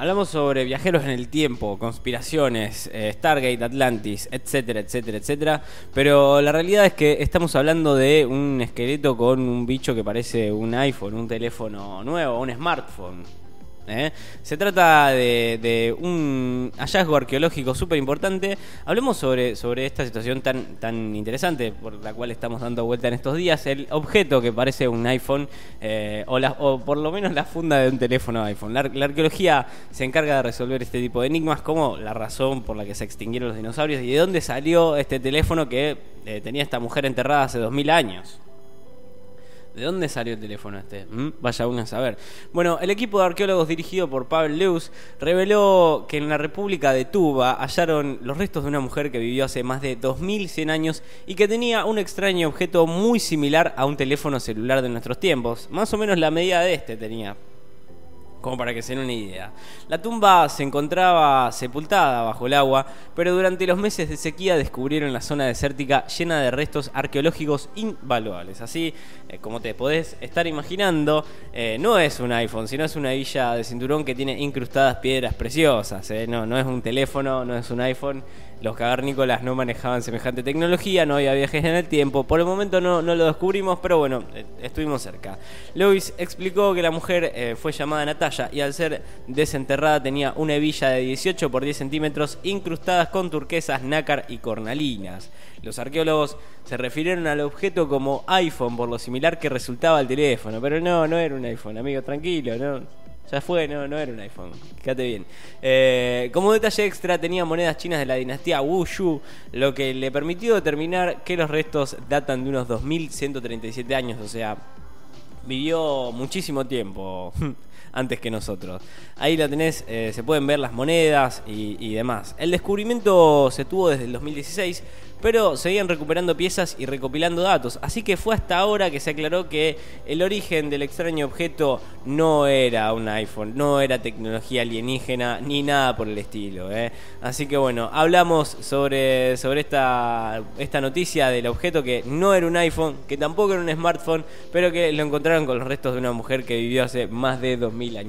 Hablamos sobre viajeros en el tiempo, conspiraciones, eh, Stargate, Atlantis, etcétera, etcétera, etcétera. Pero la realidad es que estamos hablando de un esqueleto con un bicho que parece un iPhone, un teléfono nuevo, un smartphone. ¿Eh? Se trata de, un hallazgo arqueológico súper importante. Hablemos sobre, sobre esta situación tan, tan interesante por la cual estamos dando vuelta en estos días. El objeto que parece un iPhone, eh, o, o, por lo menos la funda de un teléfono iPhone. La, arqueología se encarga de resolver este tipo de enigmas, como la razón por la que se extinguieron los dinosaurios y de dónde salió este teléfono que eh, tenía esta mujer enterrada hace 2000 años. ¿De dónde salió el teléfono este? ¿Mm? Vaya uno a saber. Bueno, el equipo de arqueólogos dirigido por Pavel Lewis reveló que en la República de Tuba hallaron los restos de una mujer que vivió hace más de 2100 años y que tenía un extraño objeto muy similar a un teléfono celular de nuestros tiempos. Más o menos la medida de este tenía como para que se den una idea. La tumba se encontraba sepultada bajo el agua, pero durante los meses de sequía descubrieron la zona desértica llena de restos arqueológicos invaluables. Así, eh, como te podés estar imaginando, eh, no es un iPhone, sino es una villa de cinturón que tiene incrustadas piedras preciosas. Eh. No, no es un teléfono, no es un iPhone los cavernícolas no manejaban semejante tecnología, no había viajes en el tiempo. Por el momento no, no lo descubrimos, pero bueno, estuvimos cerca. Lewis explicó que la mujer fue llamada Y al ser desenterrada tenía una hebilla de 18 por 10 centímetros incrustadas con turquesas, nácar y cornalinas. Los arqueólogos se refirieron al objeto como iPhone por lo similar que resultaba el teléfono, pero no, no era un iPhone, amigo, tranquilo, no. Ya fue, no, no era un iPhone. Fíjate bien. Eh, como detalle extra, tenía monedas chinas de la dinastía Wushu, lo que le permitió determinar que los restos datan de unos 2137 años, o sea, vivió muchísimo tiempo antes que nosotros. Ahí la tenés, eh, se pueden ver las monedas y, demás. El descubrimiento se tuvo desde el 2016 pero seguían recuperando piezas y recopilando datos. Así que fue hasta ahora que se aclaró que el origen del extraño objeto no era un iPhone, no era tecnología alienígena ni nada por el estilo. ¿eh? Así que bueno, hablamos sobre, sobre esta, esta noticia del objeto que no era un iPhone, que tampoco era un smartphone, pero que lo con los restos de una mujer que vivió hace más de 2000 años.